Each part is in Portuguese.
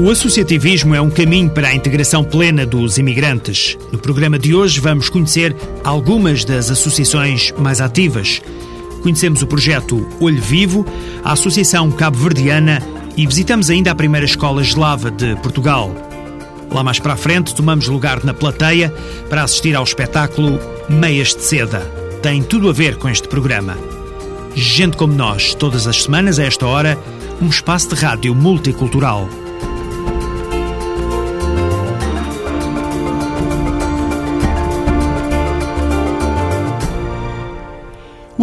O associativismo é um caminho para a integração plena dos imigrantes. No programa de hoje vamos conhecer algumas das associações mais ativas. Conhecemos o projeto Olho Vivo, a Associação Cabo-Verdiana e visitamos ainda a primeira escola eslava de Portugal. Lá mais para a frente tomamos lugar na plateia para assistir ao espetáculo Meias de Seda. Tem tudo a ver com este programa. Gente como nós, todas as semanas a esta hora, um espaço de rádio multicultural.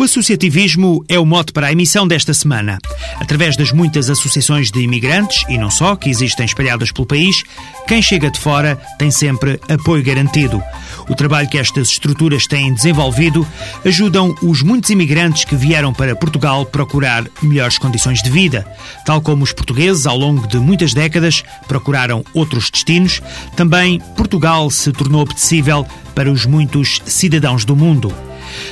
Associativismo é o mote para a emissão desta semana. Através das muitas associações de imigrantes, e não só, que existem espalhadas pelo país, quem chega de fora tem sempre apoio garantido. O trabalho que estas estruturas têm desenvolvido ajudam os muitos imigrantes que vieram para Portugal procurar melhores condições de vida. Tal como os portugueses, ao longo de muitas décadas, procuraram outros destinos, também Portugal se tornou apetecível para os muitos cidadãos do mundo.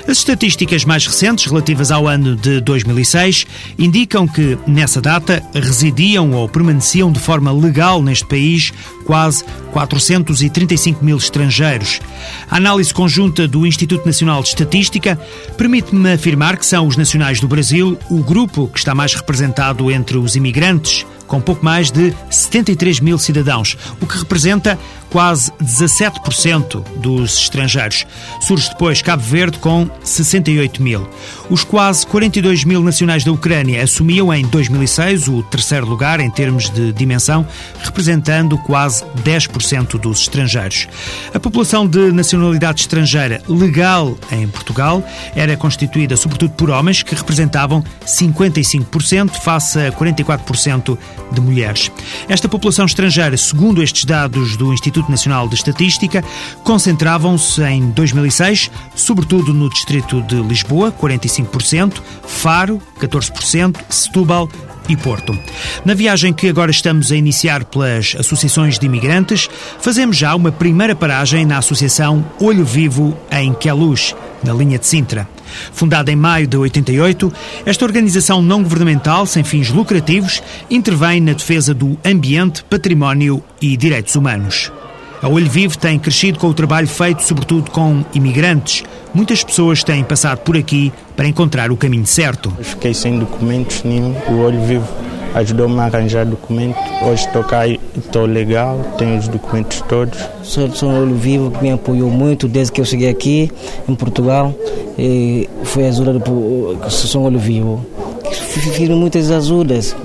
As estatísticas mais recentes, relativas ao ano de 2006, indicam que, nessa data, residiam ou permaneciam de forma legal neste país quase 435 mil estrangeiros. A análise conjunta do Instituto Nacional de Estatística permite-me afirmar que são os nacionais do Brasil o grupo que está mais representado entre os imigrantes, com pouco mais de 73 mil cidadãos, o que representa quase 17% dos estrangeiros. Surge depois Cabo Verde com 68 mil. Os quase 42 mil nacionais da Ucrânia assumiam em 2006 o terceiro lugar em termos de dimensão, representando quase 10% dos estrangeiros. A população de nacionalidade estrangeira legal em Portugal era constituída sobretudo por homens que representavam 55% face a 44% de mulheres. Esta população estrangeira, segundo estes dados do Instituto Nacional de Estatística, concentravam-se em 2006, sobretudo no distrito de Lisboa, 45%, Faro, 14%, Setúbal, e Porto. Na viagem que agora estamos a iniciar pelas associações de imigrantes, fazemos já uma primeira paragem na Associação Olho Vivo em Queluz, na linha de Sintra. Fundada em maio de 88, esta organização não governamental sem fins lucrativos intervém na defesa do ambiente, património e direitos humanos. A Olho Vivo tem crescido com o trabalho feito sobretudo com imigrantes. Muitas pessoas têm passado por aqui para encontrar o caminho certo. Eu fiquei sem documentos nenhum. O Olho Vivo ajudou-me a arranjar documentos. Hoje estou cá e estou legal, tenho os documentos todos. Sou, sou um Olho Vivo que me apoiou muito desde que eu cheguei aqui em Portugal. E foi ajuda por Sou um Olho Vivo fiz muitas ajudas,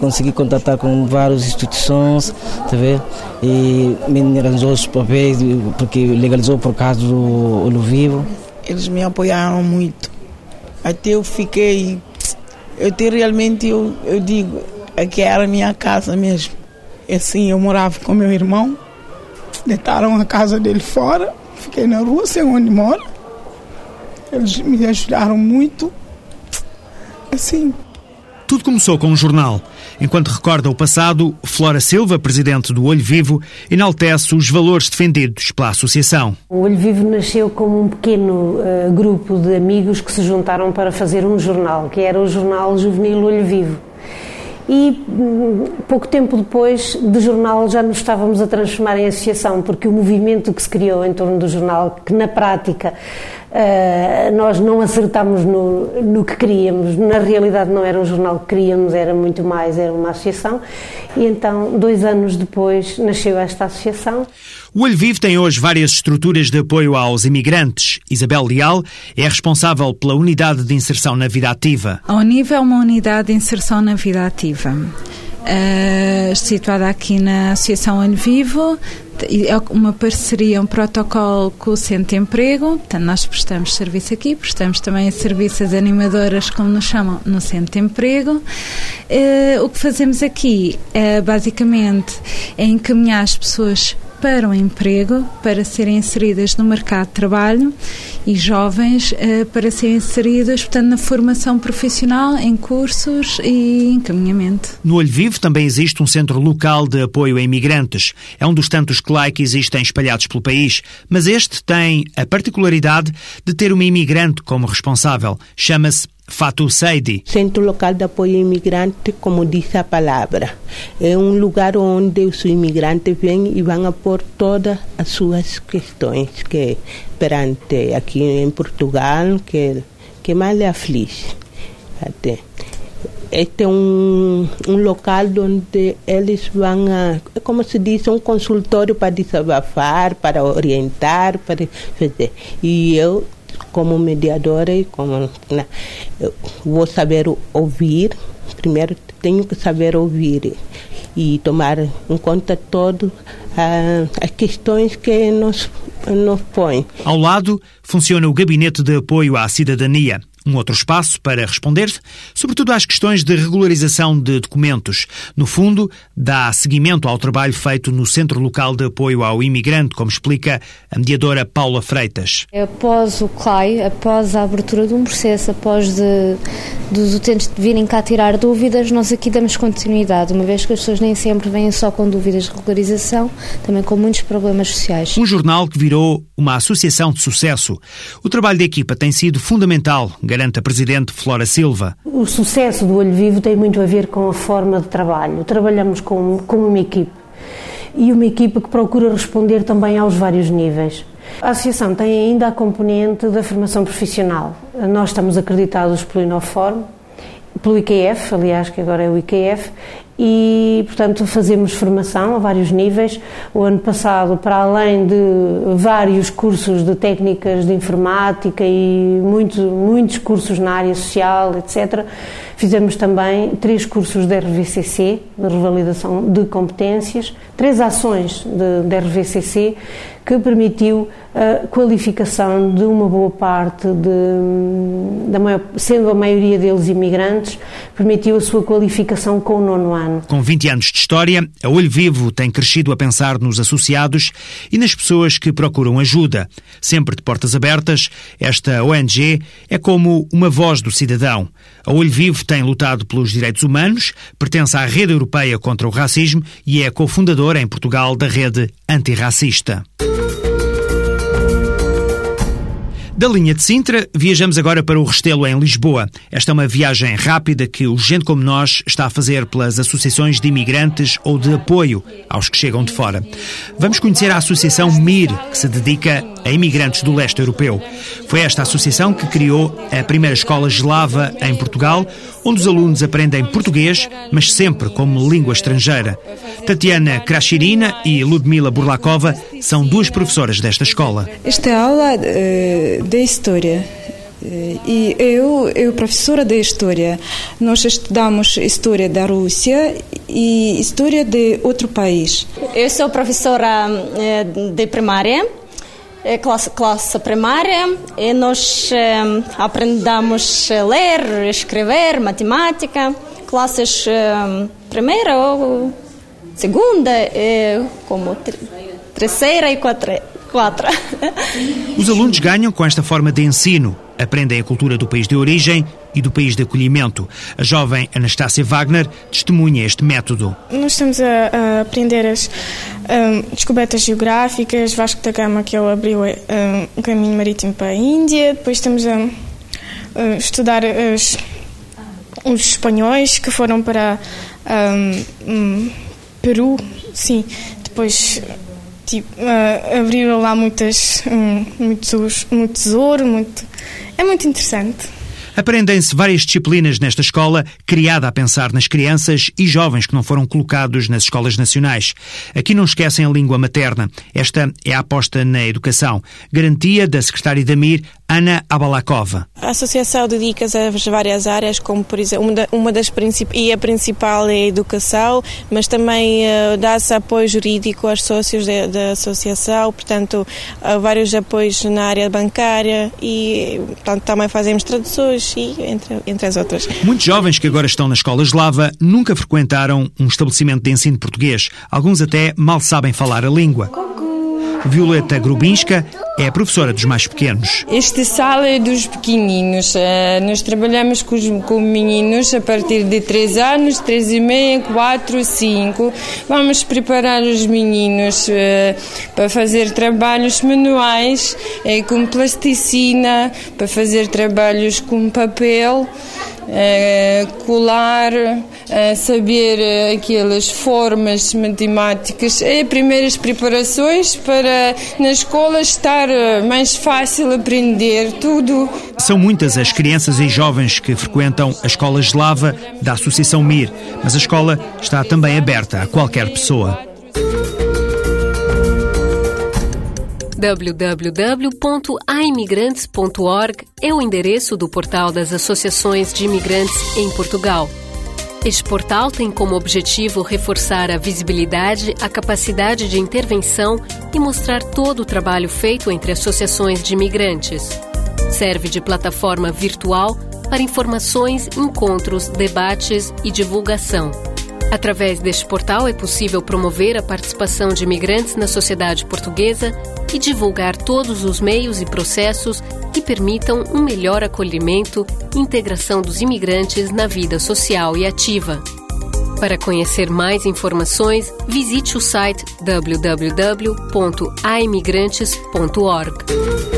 consegui contatar com várias instituições, tá vendo? E me arranjou os papéis, porque legalizou por causa do Olho Vivo. Eles me apoiaram muito. Até eu fiquei. Eu te, realmente, eu, eu digo, aqui era a minha casa mesmo. Assim, eu morava com meu irmão, deitaram a casa dele fora, fiquei na rua, sem onde mora. Eles me ajudaram muito assim. Tudo começou com um jornal. Enquanto recorda o passado, Flora Silva, presidente do Olho Vivo, enaltece os valores defendidos pela associação. O Olho Vivo nasceu como um pequeno uh, grupo de amigos que se juntaram para fazer um jornal, que era o jornal juvenil Olho Vivo. E hum, pouco tempo depois de jornal já nos estávamos a transformar em associação, porque o movimento que se criou em torno do jornal, que na prática Uh, nós não acertámos no, no que queríamos. Na realidade, não era um jornal que queríamos, era muito mais, era uma associação. E então, dois anos depois, nasceu esta associação. O Olho Vivo tem hoje várias estruturas de apoio aos imigrantes. Isabel Leal é responsável pela unidade de inserção na vida ativa. A Univa é uma unidade de inserção na vida ativa. Uh, situada aqui na Associação Olho Vivo, é uma parceria, um protocolo com o Centro de Emprego, portanto nós prestamos serviço aqui, prestamos também serviços animadoras, como nos chamam, no Centro de Emprego. Uh, o que fazemos aqui, uh, basicamente, é encaminhar as pessoas para o emprego, para serem inseridas no mercado de trabalho e jovens uh, para serem inseridas, portanto, na formação profissional, em cursos e encaminhamento. No Olho Vivo também existe um centro local de apoio a imigrantes. É um dos tantos CLAI que existem espalhados pelo país, mas este tem a particularidade de ter uma imigrante como responsável. Chama-se Fatou Seidi. Centro Local de Apoio Imigrante, como diz a palavra, é um lugar onde os imigrantes vêm e vão pôr todas as suas questões que perante aqui em Portugal que que mais lhe aflige. Até. Este é um, um local onde eles vão a, é como se diz, um consultório para desabafar, para orientar, para fazer. E eu como mediadora e como né, vou saber ouvir primeiro tenho que saber ouvir e tomar em conta todas ah, as questões que nos, nos põem. Ao lado funciona o Gabinete de Apoio à Cidadania um outro espaço para responder, sobretudo às questões de regularização de documentos. No fundo, dá seguimento ao trabalho feito no Centro Local de Apoio ao Imigrante, como explica a mediadora Paula Freitas. Após o CLAI, após a abertura de um processo, após de, dos utentes virem cá tirar dúvidas, nós aqui damos continuidade, uma vez que as pessoas nem sempre vêm só com dúvidas de regularização, também com muitos problemas sociais. Um jornal que virou uma associação de sucesso. O trabalho da equipa tem sido fundamental, garante a Presidente Flora Silva. O sucesso do Olho Vivo tem muito a ver com a forma de trabalho. Trabalhamos com, com uma equipe e uma equipa que procura responder também aos vários níveis. A associação tem ainda a componente da formação profissional. Nós estamos acreditados pelo Inoform, pelo IQF, aliás, que agora é o IQF, e, portanto, fazemos formação a vários níveis. O ano passado, para além de vários cursos de técnicas de informática e muitos, muitos cursos na área social, etc., fizemos também três cursos de RVCC, de revalidação de competências, três ações de, RVCC, que permitiu a qualificação de uma boa parte, de, da maior, sendo a maioria deles imigrantes, permitiu a sua qualificação com o nono ano. Com 20 anos de história, a Olho Vivo tem crescido a pensar nos associados e nas pessoas que procuram ajuda. Sempre de portas abertas, esta ONG é como uma voz do cidadão. A Olho Vivo tem lutado pelos direitos humanos, pertence à Rede Europeia contra o Racismo e é cofundadora em Portugal da Rede Antirracista. Da linha de Sintra, viajamos agora para o Restelo, em Lisboa. Esta é uma viagem rápida que o Gente Como Nós está a fazer pelas associações de imigrantes ou de apoio aos que chegam de fora. Vamos conhecer a Associação MIR, que se dedica a imigrantes do leste europeu. Foi esta associação que criou a primeira escola eslava em Portugal, onde os alunos aprendem português, mas sempre como língua estrangeira. Tatiana Krashirina e Ludmila Burlakova são duas professoras desta escola. Esta aula uh, de História eh, e eu, eu professora de História. Nós estudamos História da Rússia e História de outro país. Eu sou professora eh, de primária é classe, classe primária e nós eh, aprendemos a ler, escrever, matemática. Classes eh, primeira ou segunda, como terceira e quatro. Quatro. Os alunos ganham com esta forma de ensino. Aprendem a cultura do país de origem e do país de acolhimento. A jovem Anastácia Wagner testemunha este método. Nós estamos a, a aprender as um, descobertas geográficas, Vasco da Gama, que ele abriu um, o caminho marítimo para a Índia, depois estamos a, a estudar as, os espanhóis que foram para um, Peru, sim, depois tipo, uh, abriram lá muitas, um, muitos, muito tesouro, muito, é muito interessante. Aprendem-se várias disciplinas nesta escola, criada a pensar nas crianças e jovens que não foram colocados nas escolas nacionais. Aqui não esquecem a língua materna. Esta é a aposta na educação. Garantia da secretária da MIR, Ana Abalakova. A associação dedica-se a várias áreas, como por exemplo, uma, das principais, e a principal é a educação, mas também uh, dá-se apoio jurídico aos sócios da associação, portanto, uh, vários apoios na área bancária e portanto, também fazemos traduções e entre, entre as outras. Muitos jovens que agora estão na escola eslava nunca frequentaram um estabelecimento de ensino português. Alguns até mal sabem falar a língua. Violeta Grubinska é a professora dos mais pequenos. Este sala é dos pequeninos. Eh, nós trabalhamos com, os, com meninos a partir de 3 anos, 3 e meia, 4, 5. Vamos preparar os meninos eh, para fazer trabalhos manuais, eh, com plasticina, para fazer trabalhos com papel. Uh, colar, uh, saber aquelas formas matemáticas, é primeiras preparações para na escola estar mais fácil aprender tudo. São muitas as crianças e jovens que frequentam a escola eslava da Associação MIR, mas a escola está também aberta a qualquer pessoa. www.aimigrantes.org é o endereço do portal das associações de imigrantes em Portugal. Este portal tem como objetivo reforçar a visibilidade, a capacidade de intervenção e mostrar todo o trabalho feito entre associações de imigrantes. Serve de plataforma virtual para informações, encontros, debates e divulgação. Através deste portal é possível promover a participação de imigrantes na sociedade portuguesa e divulgar todos os meios e processos que permitam um melhor acolhimento e integração dos imigrantes na vida social e ativa. Para conhecer mais informações, visite o site www.aimigrantes.org.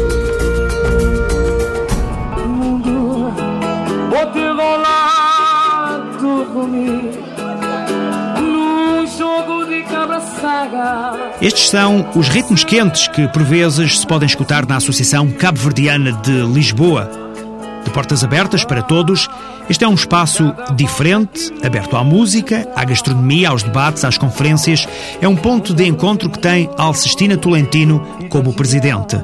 Estes são os ritmos quentes que, por vezes, se podem escutar na Associação Cabo-Verdiana de Lisboa. De portas abertas para todos, este é um espaço diferente, aberto à música, à gastronomia, aos debates, às conferências. É um ponto de encontro que tem Alcestina Tolentino como presidente.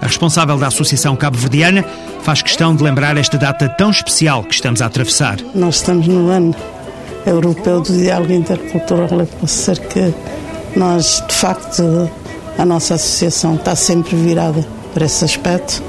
A responsável da Associação Cabo-Verdiana faz questão de lembrar esta data tão especial que estamos a atravessar. Nós estamos no ano europeu do diálogo intercultural. Eu posso dizer que nós, de facto, a nossa associação está sempre virada para esse aspecto.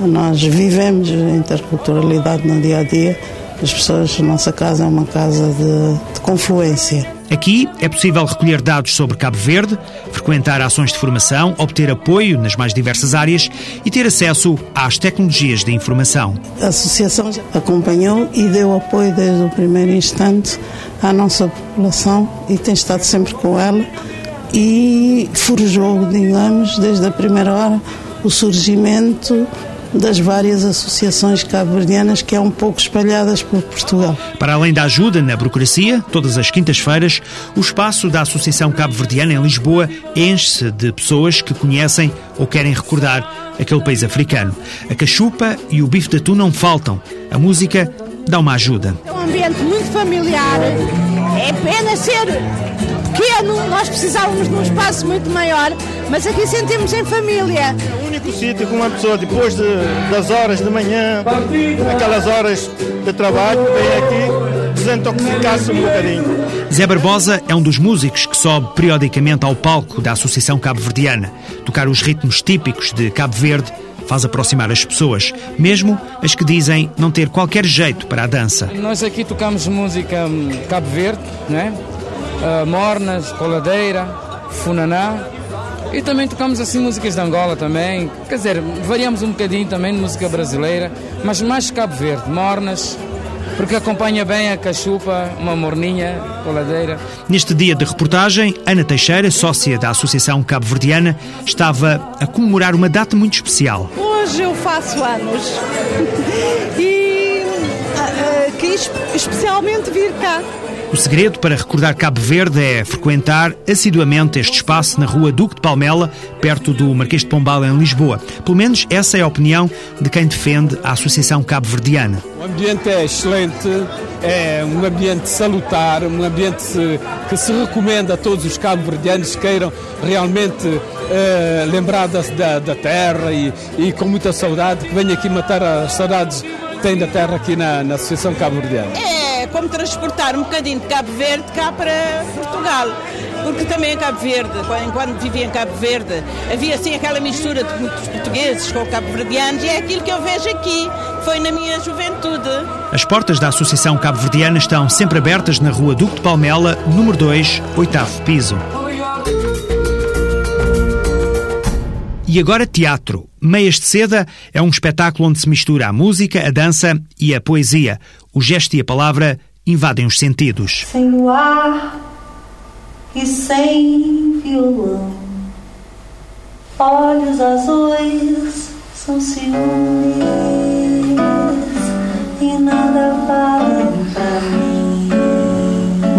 Nós vivemos a interculturalidade no dia a dia. As pessoas, a nossa casa é uma casa de, de confluência. Aqui é possível recolher dados sobre Cabo Verde, frequentar ações de formação, obter apoio nas mais diversas áreas e ter acesso às tecnologias de informação. A associação acompanhou e deu apoio desde o primeiro instante à nossa população e tem estado sempre com ela e forjou, digamos, desde a primeira hora o surgimento das várias associações cabo-verdianas que é um pouco espalhadas por Portugal. Para além da ajuda na burocracia, todas as quintas-feiras, o espaço da Associação Cabo-Verdiana em Lisboa enche-se de pessoas que conhecem ou querem recordar aquele país africano. A cachupa e o bife de atum não faltam. A música dá uma ajuda. É um ambiente muito familiar. É pena ser pequeno, nós precisávamos de um espaço muito maior, mas aqui sentimos em família. É o único sítio que uma pessoa, depois de, das horas de manhã, aquelas horas de trabalho, vem aqui desintoxicar-se um bocadinho. Zé Barbosa é um dos músicos que sobe periodicamente ao palco da Associação Cabo-Verdiana. Tocar os ritmos típicos de Cabo Verde faz aproximar as pessoas, mesmo as que dizem não ter qualquer jeito para a dança. Nós aqui tocamos música hum, Cabo Verde, né? Uh, mornas, coladeira, funaná. E também tocamos assim músicas de Angola também. Quer dizer, variamos um bocadinho também de música brasileira, mas mais Cabo Verde, mornas, porque acompanha bem a cachupa, uma morninha, coladeira. Neste dia de reportagem, Ana Teixeira, sócia da Associação Cabo-Verdiana, estava a comemorar uma data muito especial. Hoje eu faço anos e uh, quis especialmente vir cá O segredo para recordar Cabo Verde é frequentar assiduamente este espaço na rua Duque de Palmela, perto do Marquês de Pombal, em Lisboa. Pelo menos essa é a opinião de quem defende a Associação Cabo Verdiana. O ambiente é excelente, é um ambiente salutar, um ambiente que se recomenda a todos os cabo-verdianos que queiram realmente uh, lembrar da, da, da terra e, e, com muita saudade, que venham aqui matar as saudades têm da terra aqui na, na Associação Cabo-Verdiana. É como transportar um bocadinho de Cabo Verde cá para Portugal porque também em Cabo Verde, enquanto vivia em Cabo Verde, havia assim aquela mistura de muitos portugueses com cabo-verdianos e é aquilo que eu vejo aqui, foi na minha juventude. As portas da Associação Cabo-Verdiana estão sempre abertas na rua Duque de Palmela, número 2, oitavo piso. E agora teatro. Meias de Seda é um espetáculo onde se mistura a música, a dança e a poesia. O gesto e a palavra invadem os sentidos. Sem luar e sem violão, olhos azuis são ciúmes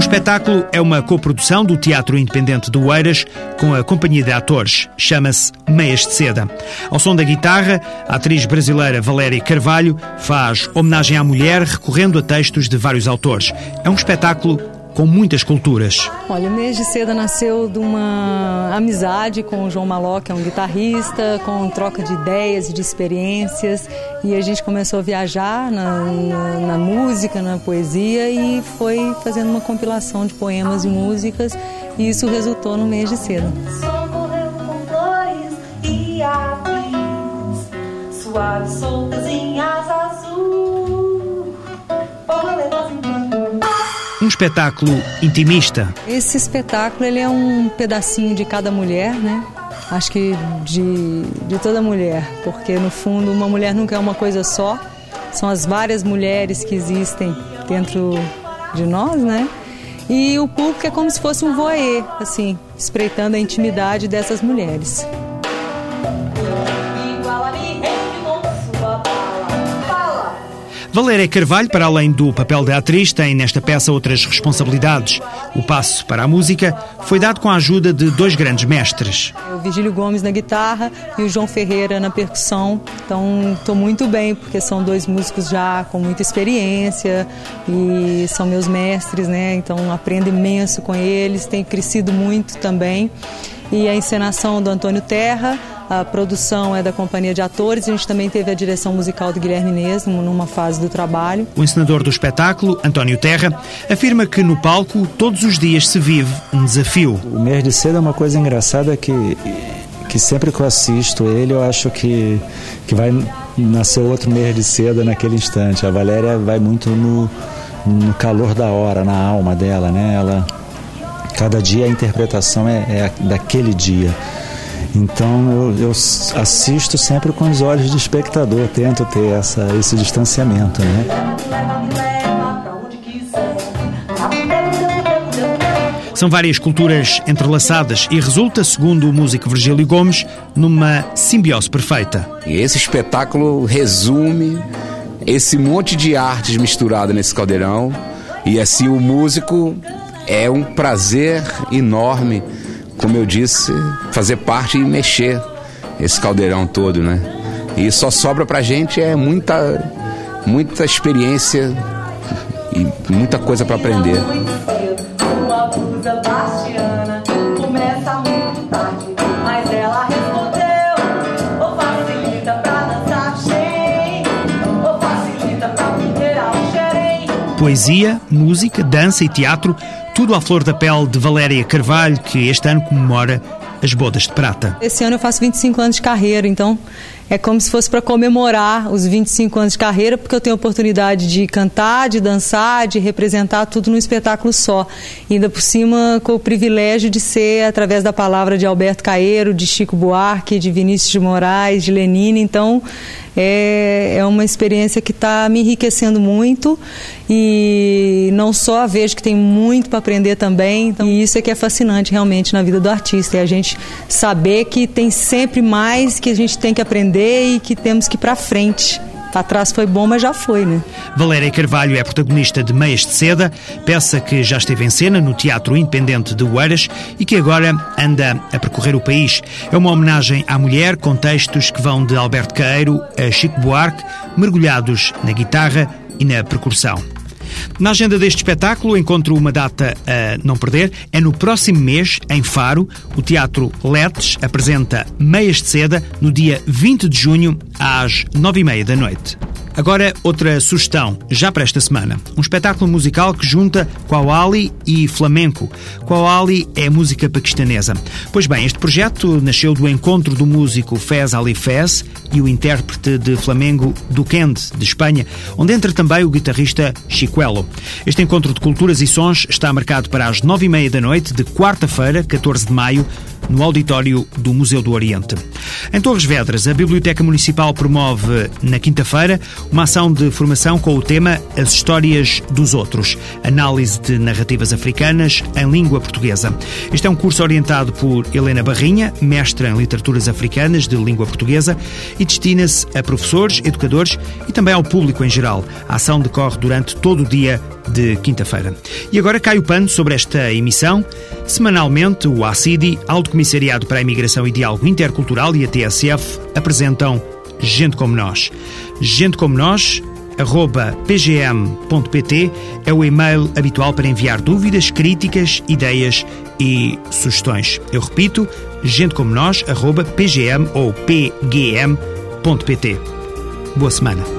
espetáculo é uma coprodução do Teatro Independente do Oeiras com a companhia de atores. Chama-se Meias de Seda. Ao som da guitarra, a atriz brasileira Valéria Carvalho faz homenagem à mulher recorrendo a textos de vários autores. É um espetáculo com muitas culturas. Olha, o Mês de Seda nasceu de uma amizade com o João Maló, que é um guitarrista, com troca de ideias e de experiências. E a gente começou a viajar na, na, na música, na poesia e foi fazendo uma compilação de poemas e músicas. E isso resultou no Mês de Seda. Suaves soltas em um espetáculo intimista. Esse espetáculo ele é um pedacinho de cada mulher, né? Acho que de, de toda mulher, porque no fundo uma mulher nunca é uma coisa só, são as várias mulheres que existem dentro de nós, né? E o público é como se fosse um voyeur, assim, espreitando a intimidade dessas mulheres. Valéria Carvalho, para além do papel de atriz, tem nesta peça outras responsabilidades. O passo para a música foi dado com a ajuda de dois grandes mestres. O Vigílio Gomes na guitarra e o João Ferreira na percussão. Então, estou muito bem, porque são dois músicos já com muita experiência e são meus mestres, né? Então, aprendo imenso com eles, tenho crescido muito também. E a encenação do Antônio Terra, a produção é da companhia de atores. A gente também teve a direção musical do Guilherme Inês numa fase do trabalho. O encenador do espetáculo, António Terra, afirma que no palco todos os dias se vive um desafio. O mês de cedo é uma coisa engraçada que, que sempre que eu assisto ele, eu acho que, que vai nascer outro mês de seda naquele instante. A Valéria vai muito no, no calor da hora, na alma dela, né? Ela, cada dia a interpretação é, é daquele dia. Então eu, eu, assisto sempre com os olhos de espectador, tento ter essa, esse distanciamento. Né? São várias culturas entrelaçadas e resulta, segundo o músico Virgílio Gomes, numa simbiose perfeita. E esse espetáculo resume esse monte de artes misturada nesse caldeirão. E assim, o músico é um prazer enorme como eu disse, fazer parte e mexer esse caldeirão todo, né? E só sobra pra gente é muita, muita experiência e muita coisa para aprender. Poesia, música, dança e teatro tudo à flor da pele de Valéria Carvalho, que este ano comemora as bodas de prata. Esse ano eu faço 25 anos de carreira, então é como se fosse para comemorar os 25 anos de carreira, porque eu tenho a oportunidade de cantar, de dançar, de representar tudo num espetáculo só. E ainda por cima, com o privilégio de ser através da palavra de Alberto Caeiro, de Chico Buarque, de Vinícius de Moraes, de Lenine. Então, é, é uma experiência que está me enriquecendo muito e não só vejo que tem muito para aprender também. Então, e isso é que é fascinante realmente na vida do artista, é a gente saber que tem sempre mais que a gente tem que aprender e que temos que ir para frente Atrás foi bom, mas já foi, né? Valéria Carvalho é protagonista de Meias de Seda, peça que já esteve em cena no Teatro Independente de Oeiras e que agora anda a percorrer o país. É uma homenagem à mulher com textos que vão de Alberto Queiro a Chico Buarque, mergulhados na guitarra e na percussão. Na agenda deste espetáculo encontro uma data a não perder. É no próximo mês, em Faro, o Teatro Letes apresenta Meias de Seda no dia 20 de junho, às nove e meia da noite. Agora, outra sugestão, já para esta semana. Um espetáculo musical que junta Quawali e flamenco. Quawali é música paquistanesa. Pois bem, este projeto nasceu do encontro do músico Fez Ali Fez e o intérprete de flamengo Duquende, de Espanha, onde entra também o guitarrista Chicuelo. Este encontro de culturas e sons está marcado para as nove e meia da noite de quarta-feira, 14 de maio, no auditório do Museu do Oriente. Em Torres Vedras, a Biblioteca Municipal promove, na quinta-feira, uma ação de formação com o tema As Histórias dos Outros, análise de narrativas africanas em língua portuguesa. Este é um curso orientado por Helena Barrinha, mestra em Literaturas Africanas de Língua Portuguesa, e destina-se a professores, educadores e também ao público em geral. A ação decorre durante todo o dia de quinta-feira. E agora cai o pano sobre esta emissão. Semanalmente, o ACIDI, Alto Comissariado para a Imigração e Diálogo Intercultural e a TSF apresentam Gente Como Nós. Gente Como Nós, arroba pgm.pt é o e-mail habitual para enviar dúvidas, críticas, ideias e sugestões. Eu repito, gente como nós, arroba pgm ou pgm.pt. Boa semana.